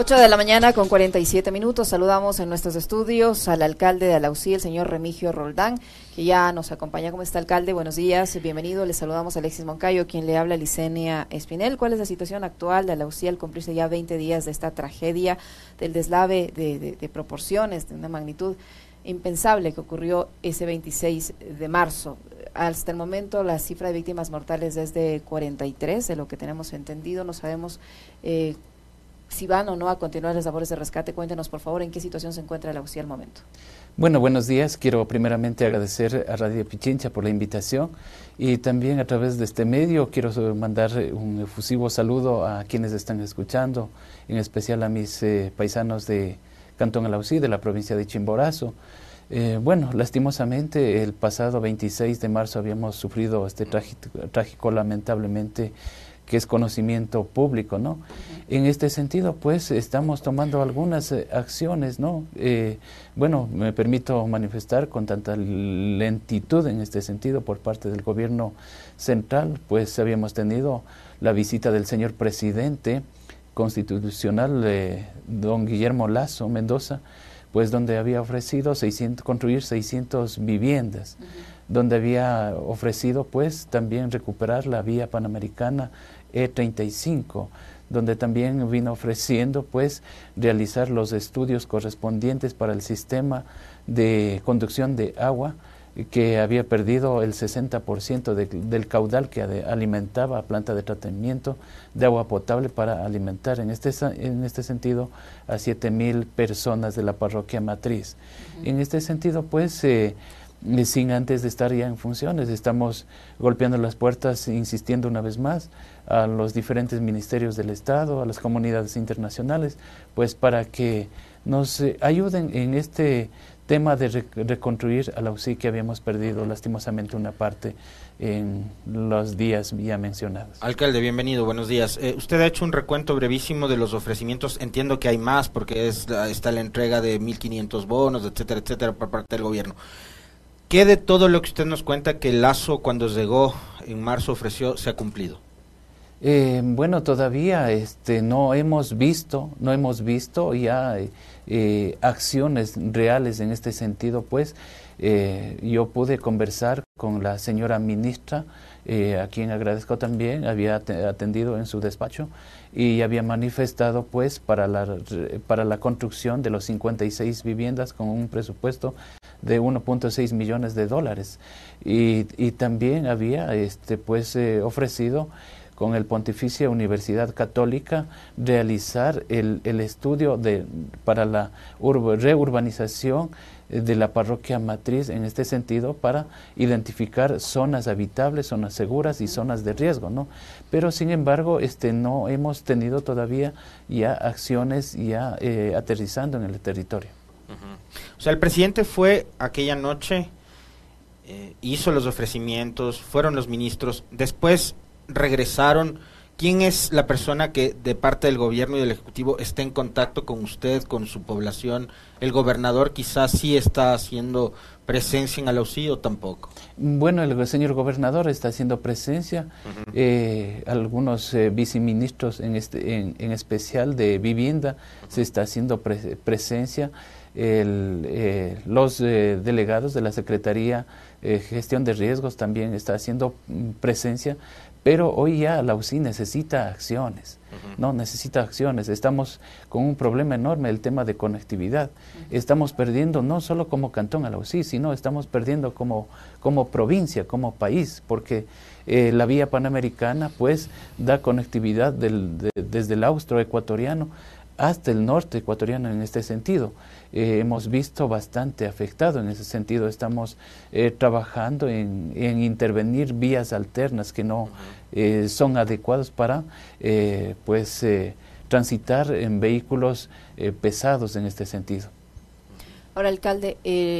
8 de la mañana con 47 minutos. Saludamos en nuestros estudios al alcalde de Alausí, el señor Remigio Roldán, que ya nos acompaña. ¿Cómo está, alcalde? Buenos días, bienvenido. Le saludamos a Alexis Moncayo, quien le habla, Licenia Espinel. ¿Cuál es la situación actual de Alausí al cumplirse ya 20 días de esta tragedia, del deslave de, proporciones, de una magnitud impensable que ocurrió ese 26 de marzo? Hasta el momento la cifra de víctimas mortales es de 43, de lo que tenemos entendido. No sabemos eh, si van o no a continuar las labores de rescate. Cuéntenos, por favor, en qué situación se encuentra la UCI al momento. Bueno, buenos días. Quiero primeramente agradecer a Radio Pichincha por la invitación y también a través de este medio quiero mandar un efusivo saludo a quienes están escuchando, en especial a mis eh, paisanos de Cantón Alausí, de la provincia de Chimborazo. Eh, bueno, lastimosamente el pasado 26 de marzo habíamos sufrido este trágico, trágico lamentablemente que es conocimiento público, ¿no? En este sentido, pues, estamos tomando algunas eh, acciones, ¿no? Eh, bueno, me permito manifestar con tanta lentitud en este sentido por parte del gobierno central, pues habíamos tenido la visita del señor presidente constitucional, eh, don Guillermo Lazo Mendoza, pues donde había ofrecido 600, construir 600 viviendas, donde había ofrecido pues también recuperar la vía panamericana e35, donde también vino ofreciendo pues realizar los estudios correspondientes para el sistema de conducción de agua que había perdido el 60% del caudal que alimentaba a planta de tratamiento de agua potable para alimentar en este, en este sentido a 7.000 personas de la parroquia matriz. En este sentido, pues, eh, sin antes de estar ya en funciones. Estamos golpeando las puertas, insistiendo una vez más a los diferentes ministerios del Estado, a las comunidades internacionales, pues para que nos ayuden en este tema de reconstruir a la UCI que habíamos perdido lastimosamente una parte en los días ya mencionados. Alcalde, bienvenido, buenos días. Eh, usted ha hecho un recuento brevísimo de los ofrecimientos, entiendo que hay más porque es, está la entrega de 1.500 bonos, etcétera, etcétera, por parte del gobierno. ¿Qué de todo lo que usted nos cuenta que Lazo cuando llegó en marzo ofreció se ha cumplido? Eh, bueno, todavía este, no hemos visto, no hemos visto ya eh, acciones reales en este sentido, pues eh, yo pude conversar con la señora ministra, a quien agradezco también, había atendido en su despacho y había manifestado pues para la, para la construcción de los 56 viviendas con un presupuesto de 1.6 millones de dólares y, y, también había este pues eh, ofrecido con el Pontificia Universidad Católica realizar el, el estudio de, para la reurbanización de la parroquia matriz en este sentido para identificar zonas habitables, zonas seguras y zonas de riesgo, ¿no? Pero sin embargo, este no hemos tenido todavía ya acciones ya eh, aterrizando en el territorio. O sea, el presidente fue aquella noche, eh, hizo los ofrecimientos, fueron los ministros, después regresaron. ¿Quién es la persona que de parte del gobierno y del Ejecutivo está en contacto con usted, con su población? ¿El gobernador quizás sí está haciendo presencia en Alausí o tampoco? Bueno, el señor gobernador está haciendo presencia, eh, algunos eh, viceministros en, este, en, especial de vivienda se está haciendo presencia el, eh, los eh, delegados de la Secretaría eh, Gestión de Riesgos también está haciendo mm, presencia, pero hoy ya la UCI necesita acciones, ¿no? Necesita acciones. Estamos con un problema enorme, el tema de conectividad. Estamos perdiendo no solo como cantón a la UCI, sino estamos perdiendo como, como provincia, como país, porque la vía panamericana pues da conectividad del, desde el austro ecuatoriano hasta el norte ecuatoriano en este sentido. Eh, hemos visto bastante afectado en ese sentido. Estamos eh, trabajando en, intervenir vías alternas que no eh, son adecuadas para pues transitar en vehículos pesados en este sentido. Ahora, alcalde,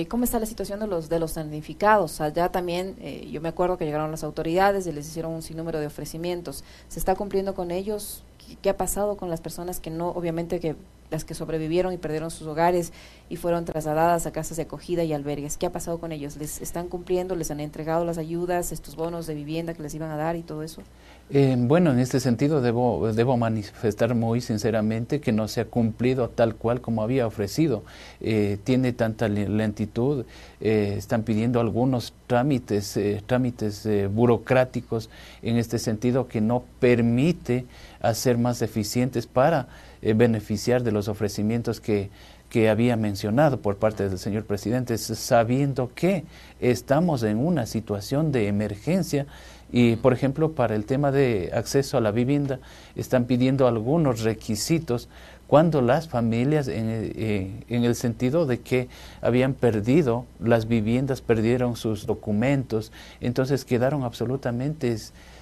¿cómo está la situación de los de los damnificados? Allá también, yo me acuerdo que llegaron las autoridades y les hicieron un sinnúmero de ofrecimientos. ¿Se está cumpliendo con ellos? qué ha pasado con las personas que no, obviamente que las que sobrevivieron y perdieron sus hogares y fueron trasladadas a casas de acogida y albergues. ¿Qué ha pasado con ellos? ¿Les están cumpliendo? ¿Les han entregado las ayudas, estos bonos de vivienda que les iban a dar y todo eso? Eh, bueno, en este sentido debo, debo manifestar muy sinceramente que no se ha cumplido tal cual como había ofrecido. Eh, tiene tanta lentitud, eh, están pidiendo algunos trámites, trámites burocráticos en este sentido que no permite hacer más eficientes para beneficiar de los ofrecimientos que, que había mencionado por parte del señor presidente, sabiendo que estamos en una situación de emergencia y, por ejemplo, para el tema de acceso a la vivienda, están pidiendo algunos requisitos cuando las familias, en, eh, en, el sentido de que habían perdido las viviendas, perdieron sus documentos, entonces quedaron absolutamente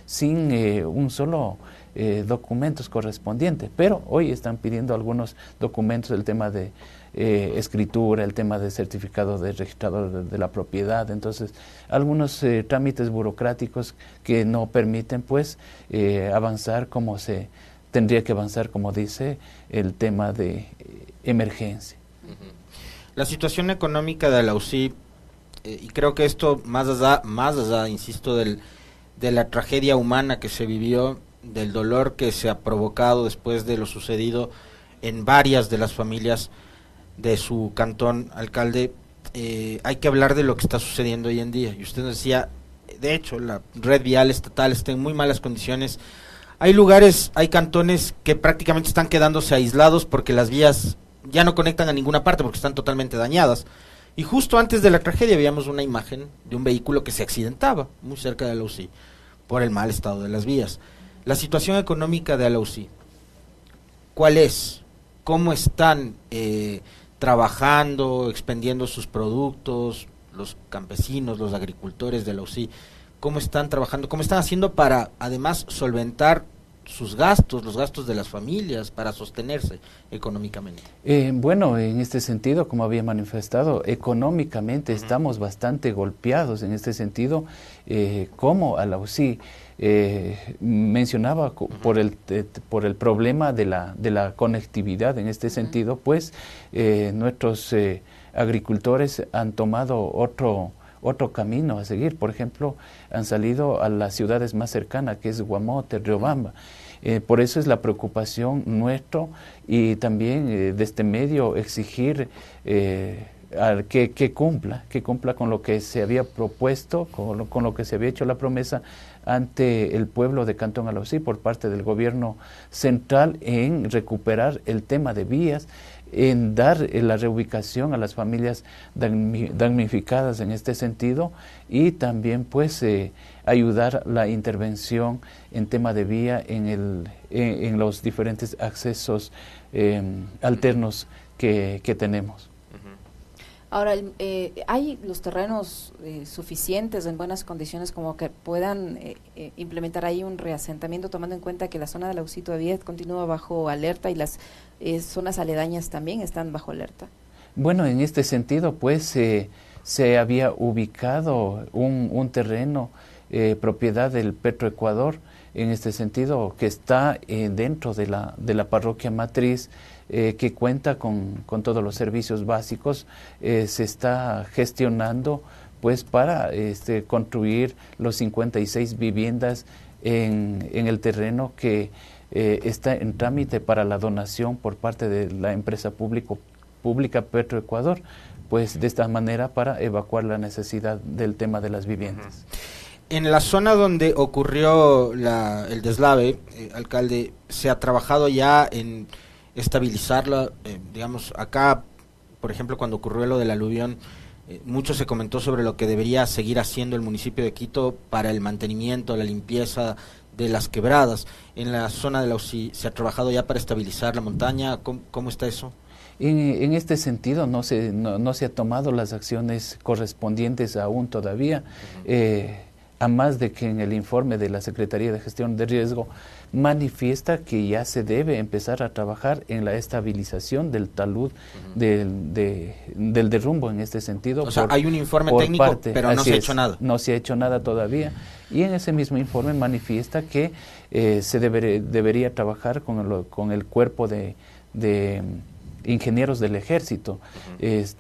sin eh, un solo eh, documentos correspondiente. Pero hoy están pidiendo algunos documentos del tema de eh, escritura, el tema de certificado de registrador de, la propiedad, entonces algunos eh, trámites burocráticos que no permiten pues eh, avanzar como se tendría que avanzar, como dice el tema de emergencia. La situación económica de la UCI, y creo que esto más allá, más allá, insisto, del, de la tragedia humana que se vivió, del dolor que se ha provocado después de lo sucedido en varias de las familias de su cantón, alcalde, eh, hay que hablar de lo que está sucediendo hoy en día. Y usted decía, de hecho, la red vial estatal está en muy malas condiciones. Hay lugares, hay cantones que prácticamente están quedándose aislados porque las vías ya no conectan a ninguna parte porque están totalmente dañadas. Y justo antes de la tragedia veíamos una imagen de un vehículo que se accidentaba muy cerca de la UCI por el mal estado de las vías. La situación económica de la UCI, ¿cuál es? ¿Cómo están eh, trabajando, expendiendo sus productos, los campesinos, los agricultores de la UCI, cómo están trabajando, cómo están haciendo para además solventar sus gastos, los gastos de las familias para sostenerse económicamente? Eh, bueno, en este sentido, como había manifestado, económicamente estamos bastante golpeados en este sentido, eh, como a la UCI. Eh, mencionaba por el, por el problema de la, de la conectividad en este sentido, pues nuestros agricultores han tomado otro, otro camino a seguir. Por ejemplo, han salido a las ciudades más cercanas, que es Guamote, Riobamba. Eh, por eso es la preocupación nuestro y también eh, de este medio exigir eh, que, que, cumpla, que cumpla con lo que se había propuesto, con lo, con lo que se había hecho la promesa ante el pueblo de Cantón Alosí por parte del gobierno central en recuperar el tema de vías en dar eh, la reubicación a las familias damnificadas en este sentido y también pues eh, ayudar la intervención en tema de vía en, el, en, los diferentes accesos em, alternos que tenemos. Ahora, eh, ¿hay los terrenos eh, suficientes en buenas condiciones como que puedan eh, implementar ahí un reasentamiento, tomando en cuenta que la zona de la UCI todavía continúa bajo alerta y las zonas aledañas también están bajo alerta? Bueno, en este sentido, pues se había ubicado un, un terreno propiedad del Petroecuador, en este sentido, que está dentro de la, de la parroquia matriz eh, que cuenta con, con, todos los servicios básicos, eh, se está gestionando pues para este, construir los 56 viviendas en, en el terreno que eh, está en trámite para la donación por parte de la empresa público, pública Petroecuador, pues de esta manera para evacuar la necesidad del tema de las viviendas. En la zona donde ocurrió la, el deslave, alcalde, se ha trabajado ya en estabilizarla. Eh, digamos, acá, por ejemplo, cuando ocurrió lo del aluvión, eh, mucho se comentó sobre lo que debería seguir haciendo el municipio de Quito para el mantenimiento, la limpieza de las quebradas. En la zona de la UCI, ¿se ha trabajado ya para estabilizar la montaña? ¿Cómo, está eso? En, este sentido no se, no, se ha tomado las acciones correspondientes aún todavía a más de que en el informe de la Secretaría de Gestión de Riesgo manifiesta que ya se debe empezar a trabajar en la estabilización del talud del, del derrumbo en este sentido. O sea, hay un informe técnico, pero no se ha hecho nada. No se ha hecho nada todavía. Y en ese mismo informe manifiesta que eh, se debería trabajar con, con el cuerpo de, de ingenieros del ejército,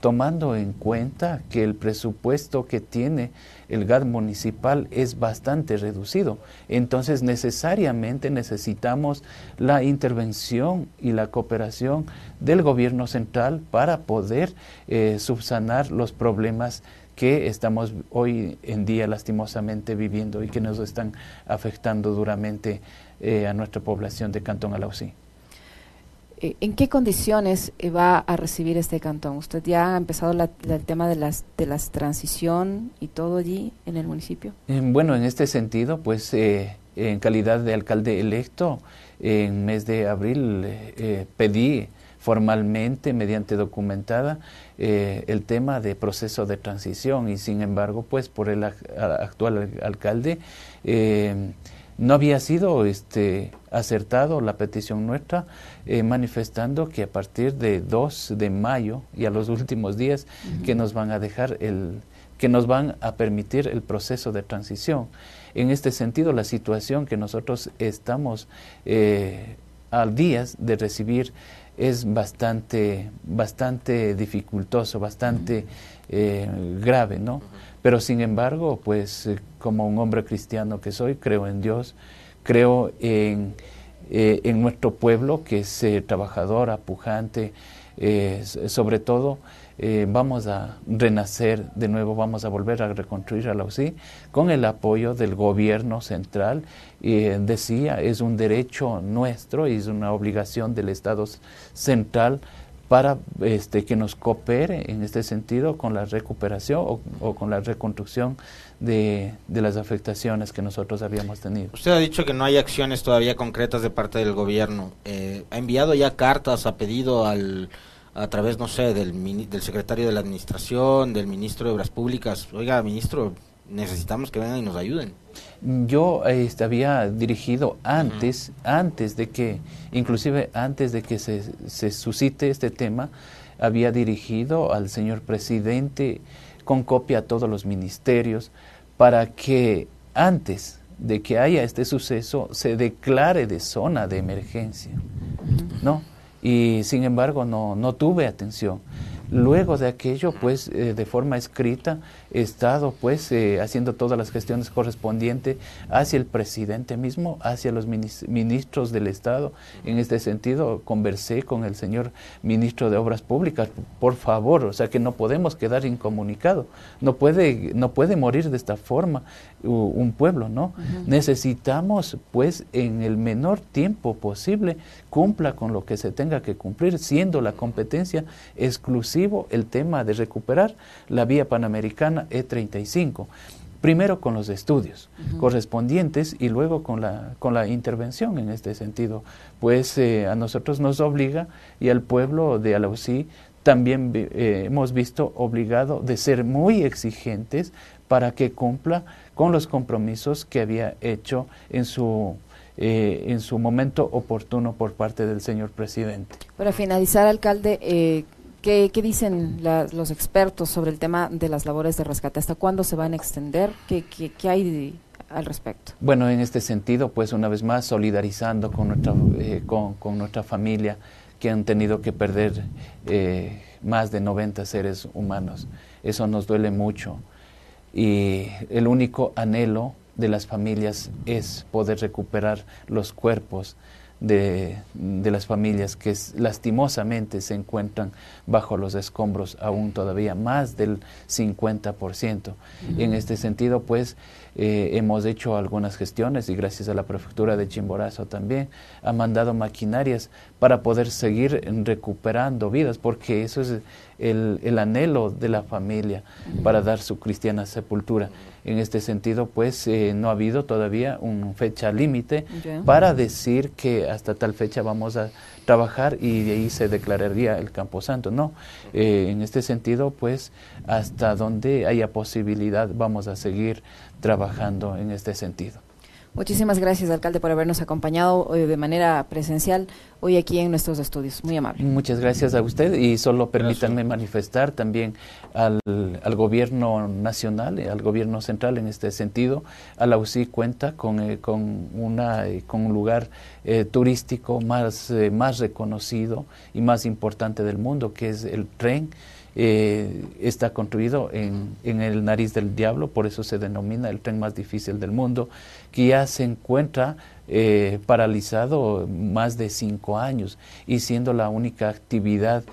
tomando en cuenta que el presupuesto que tiene el GAD municipal es bastante reducido. Entonces necesariamente necesitamos la intervención y la cooperación del gobierno central para poder eh, subsanar los problemas que estamos hoy en día lastimosamente viviendo y que nos están afectando duramente eh, a nuestra población de Cantón Alausí. Eh, ¿En qué condiciones eh, va a recibir este cantón? ¿Usted ya ha empezado el tema de las de las transición y todo allí en el municipio? Bueno, en este sentido, pues en calidad de alcalde electo, en mes de abril pedí formalmente, mediante documentada, el tema de proceso de transición y sin embargo, pues por el actual alcalde no había sido este, acertado la petición nuestra, eh, manifestando que a partir de 2 de mayo y a los últimos días que nos van a dejar el que nos van a permitir el proceso de transición. En este sentido, la situación que nosotros estamos eh, al días de recibir es bastante, bastante dificultoso, bastante eh, grave, ¿no? Pero sin embargo, pues eh, como un hombre cristiano que soy, creo en Dios, creo en, eh, en nuestro pueblo que es eh, trabajador, apujante, sobre todo vamos a renacer de nuevo, vamos a volver a reconstruir a la UCI con el apoyo del gobierno central. Y decía, es un derecho nuestro y es una obligación del Estado central para este, que nos coopere en este sentido con la recuperación o, con la reconstrucción de, las afectaciones que nosotros habíamos tenido. Usted ha dicho que no hay acciones todavía concretas de parte del gobierno. Eh, ¿Ha enviado ya cartas, ha pedido al, a través, no sé, del, del secretario de la Administración, del ministro de Obras Públicas? Oiga, ministro, necesitamos que vengan y nos ayuden. Yo este, había dirigido antes, antes de que, inclusive antes de que se, se, suscite este tema, había dirigido al señor presidente con copia a todos los ministerios para que antes de que haya este suceso se declare de zona de emergencia, ¿no? Y sin embargo no, no tuve atención. Luego de aquello, pues, eh, de forma escrita, estado, pues, eh, haciendo todas las gestiones correspondientes hacia el presidente mismo, hacia los ministros del Estado. En este sentido, conversé con el señor ministro de Obras Públicas, por favor, o sea que no podemos quedar incomunicados. No puede, no puede morir de esta forma un pueblo, ¿no? Necesitamos, pues, en el menor tiempo posible, cumpla con lo que se tenga que cumplir, siendo la competencia exclusivo el tema de recuperar la vía panamericana E35 primero con los estudios correspondientes y luego con la, con la intervención en este sentido, pues eh, a nosotros nos obliga y al pueblo de Alausí también eh, hemos visto obligado de ser muy exigentes para que cumpla con los compromisos que había hecho en su eh, en su momento oportuno por parte del señor presidente. Para finalizar, alcalde, eh, ¿qué, dicen los expertos sobre el tema de las labores de rescate? ¿Hasta cuándo se van a extender? ¿Qué, hay al respecto? Bueno, en este sentido, pues una vez más, solidarizando con nuestra, eh, familia que han tenido que perder más de 90 seres humanos. Eso nos duele mucho y el único anhelo de las familias es poder recuperar los cuerpos de, de, las familias que lastimosamente se encuentran bajo los escombros aún todavía más del 50%. Y en este sentido, pues, eh, hemos hecho algunas gestiones y gracias a la prefectura de Chimborazo también ha mandado maquinarias para poder seguir recuperando vidas, porque eso es el, el anhelo de la familia para dar su cristiana sepultura. En este sentido, pues eh, no ha habido todavía una fecha límite para decir que hasta tal fecha vamos a trabajar y de ahí se declararía el Camposanto. No, eh, en este sentido, pues hasta donde haya posibilidad vamos a seguir trabajando en este sentido. Muchísimas gracias, alcalde, por habernos acompañado eh, de manera presencial hoy aquí en nuestros estudios. Muy amable. Muchas gracias a usted y solo permítanme manifestar también al, al, gobierno nacional, al gobierno central en este sentido. A la UCI cuenta con, eh, con, una, eh, con un lugar eh, turístico más, eh, más reconocido y más importante del mundo, que es el tren. Eh, está construido en, en, el nariz del diablo, por eso se denomina el tren más difícil del mundo, que ya se encuentra eh, paralizado más de cinco años y siendo la única actividad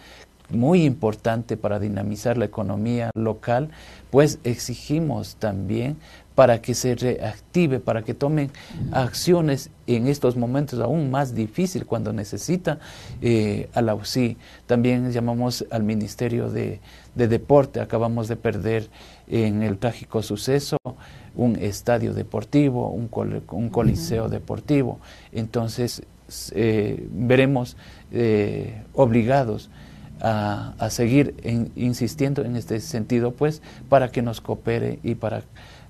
muy importante para dinamizar la economía local, pues exigimos también para que se reactive, para que tomen acciones en estos momentos aún más difíciles cuando necesita eh, a la UCI. También llamamos al Ministerio de, de Deporte, acabamos de perder en el trágico suceso un estadio deportivo, un, col un coliseo uh -huh. deportivo. Entonces eh, veremos eh, obligados a, a seguir en, insistiendo en este sentido, pues, para que nos coopere y para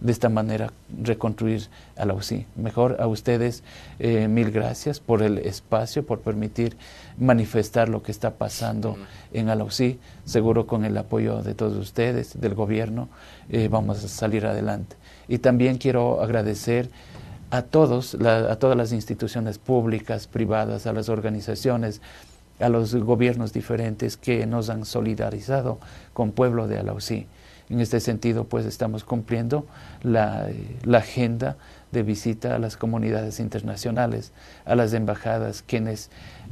de esta manera reconstruir a la UCI. Mejor a ustedes, eh, mil gracias por el espacio, por permitir manifestar lo que está pasando en UCI. Seguro con el apoyo de todos ustedes, del gobierno, eh, vamos a salir adelante. Y también quiero agradecer a todos, la, a todas las instituciones públicas, privadas, a las organizaciones, a los gobiernos diferentes que nos han solidarizado con pueblo de Alausí. En este sentido, pues estamos cumpliendo la, la, agenda de visita a las comunidades internacionales, a las embajadas, quienes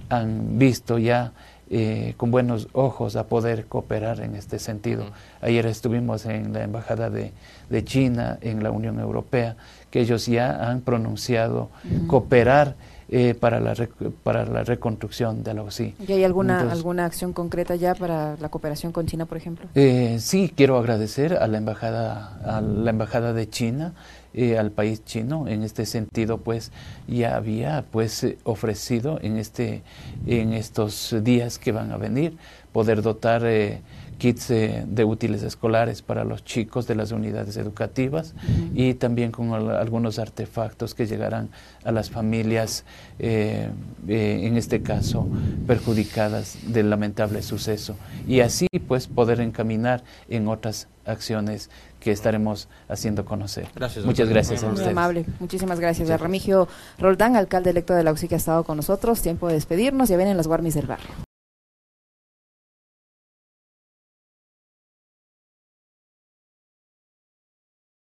han visto ya eh, con buenos ojos a poder cooperar en este sentido. Ayer estuvimos en la embajada de, de, China, en la Unión Europea, que ellos ya han pronunciado uh -huh. cooperar eh, para, la para la reconstrucción de la OCI. ¿Y hay alguna, Entonces, alguna acción concreta ya para la cooperación con China, por ejemplo? Eh, sí, quiero agradecer a la embajada, a la embajada de China, eh, al país chino. En este sentido, pues ya había pues ofrecido en este, en estos días que van a venir poder dotar eh, kits de útiles escolares para los chicos de las unidades educativas uh -huh. y también con al, algunos artefactos que llegarán a las familias, eh, eh, en este caso, perjudicadas del lamentable suceso. Y así, pues, poder encaminar en otras acciones que estaremos haciendo conocer. Gracias, Muchas gracias Muy a ustedes. amable. Muchísimas gracias. A Remigio Roldán, alcalde electo de la UCI, que ha estado con nosotros. Tiempo de despedirnos. Ya vienen las Guarmis del Barrio.